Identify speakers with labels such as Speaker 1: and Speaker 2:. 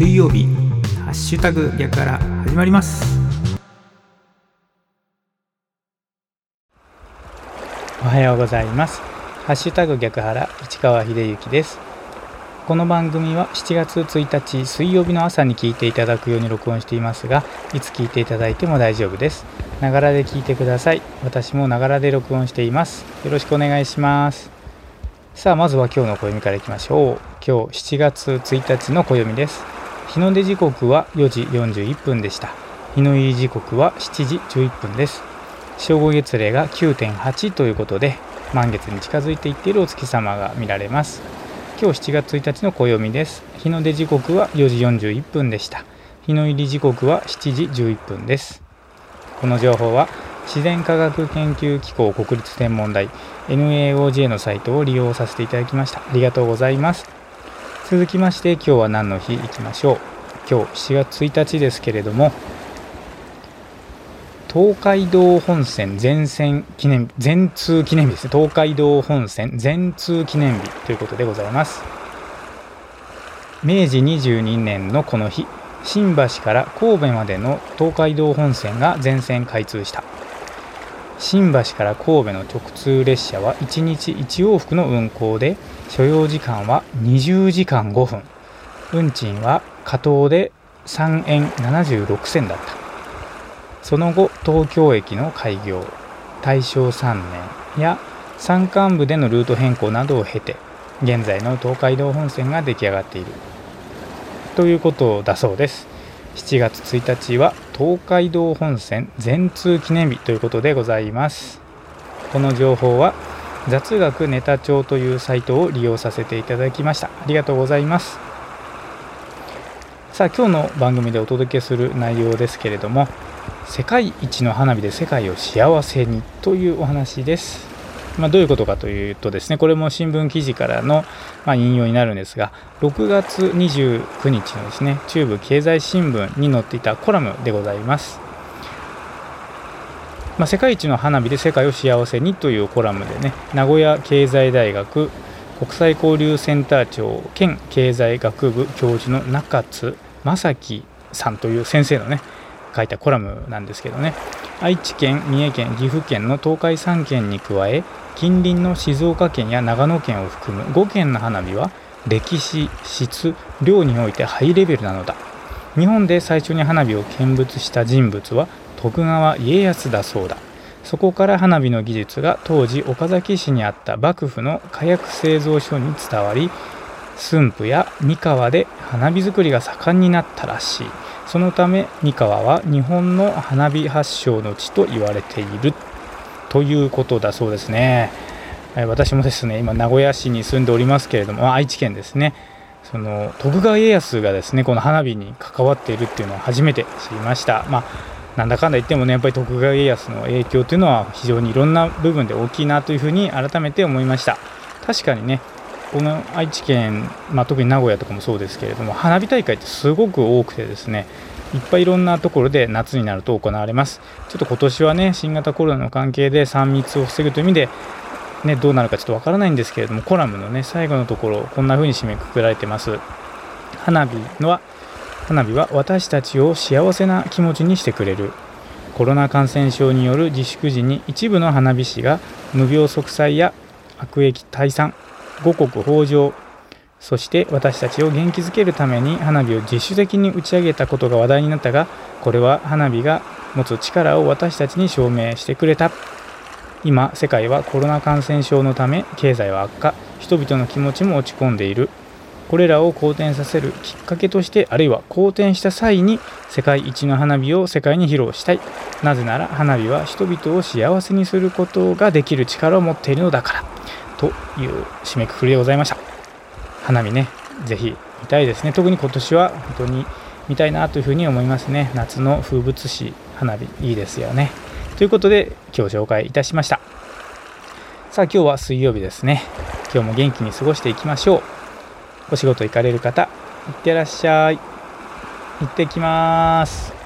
Speaker 1: 水曜日ハッシュタグ逆から始まります。おはようございます。ハッシュタグ逆原市川秀幸です。この番組は7月1日水曜日の朝に聞いていただくように録音していますがいつ聞いていただいても大丈夫です。ながらで聞いてください。私もながらで録音しています。よろしくお願いします。さあまずは今日の暦からいきましょう。今日7月1日の暦です。日の出時刻は4時41分でした。日の入り時刻は7時11分です。正午月齢が9.8ということで満月に近づいていっているお月様が見られます。今日7月1日の暦です。日の出時刻は4時41分でした。日の入り時刻は7時11分です。この情報は自然科学研究機構国立天文台 NAOJ のサイトを利用させていただきました。ありがとうございます。続きまして今日は何の日いきましょう。今日7月1日ですけれども東海道本線全線記念日全通記念日ですね。東海道本線全通記念日ということでございます。明治22年のこの日新橋から神戸までの東海道本線が全線開通した。新橋から神戸の直通列車は1日1往復の運行で所要時間は20時間5分。運賃は加東で3円76銭だった。その後東京駅の開業。大正3年や山間部でのルート変更などを経て現在の東海道本線が出来上がっている。ということだそうです。7月1日は東海道本線全通記念日ということでございます。この情報は雑学ネタ帳というサイトを利用させていただきました。ありがとうございます。さあ今日の番組でお届けする内容ですけれども世界一の花火で世界を幸せにというお話です。まあ、どういうことかというとですね、これも新聞記事からの、ま引用になるんですが、6月29日のですね、中部経済新聞に載っていたコラムでございます。まあ、世界一の花火で世界を幸せにというコラムでね、名古屋経済大学国際交流センター長兼経済学部教授の中津正樹さんという先生のね、書いたコラムなんですけどね愛知県三重県岐阜県の東海3県に加え近隣の静岡県や長野県を含む5県の花火は歴史質量においてハイレベルなのだ。日本で最初に花火を見物した人物は徳川家康だそうだ。そこから花火の技術が当時岡崎市にあった幕府の火薬製造所に伝わり駿府や三河で花火作りが盛んになったらしい。そのため三河は日本の花火発祥の地と言われているということだそうですね。私もですね今名古屋市に住んでおりますけれども愛知県ですね。その徳川家康がですねこの花火に関わっているっていうのを初めて知りました。まあなんだかんだ言ってもねやっぱり徳川家康の影響というのは非常にいろんな部分で大きいなというふうに改めて思いました。確かにねこの愛知県、まあ、特に名古屋とかもそうですけれども花火大会ってすごく多くてですねいっぱいいろんなところで夏になると行われます。ちょっと今年はね新型コロナの関係で3密を防ぐという意味でね、どうなるかちょっとわからないんですけれどもコラムのね最後のところこんな風に締めくくられてます。花火のは花火は私たちを幸せな気持ちにしてくれる。コロナ感染症による自粛時に一部の花火師が無病息災や悪役退散五穀豊穣。そして私たちを元気づけるために花火を自主的に打ち上げたことが話題になったがこれは花火が持つ力を私たちに証明してくれた。今世界はコロナ感染症のため経済は悪化。人々の気持ちも落ち込んでいる。これらを好転させるきっかけとしてあるいは好転した際に世界一の花火を世界に披露したい。なぜなら花火は人々を幸せにすることができる力を持っているのだから。という締めくくりでございました。花見ねぜひ見たいですね。特に今年は本当に見たいなというふうに思いますね。夏の風物詩花火いいですよね。ということで今日紹介いたしました。さあ今日は水曜日ですね。今日も元気に過ごしていきましょう。お仕事行かれる方いってらっしゃい。行ってきます。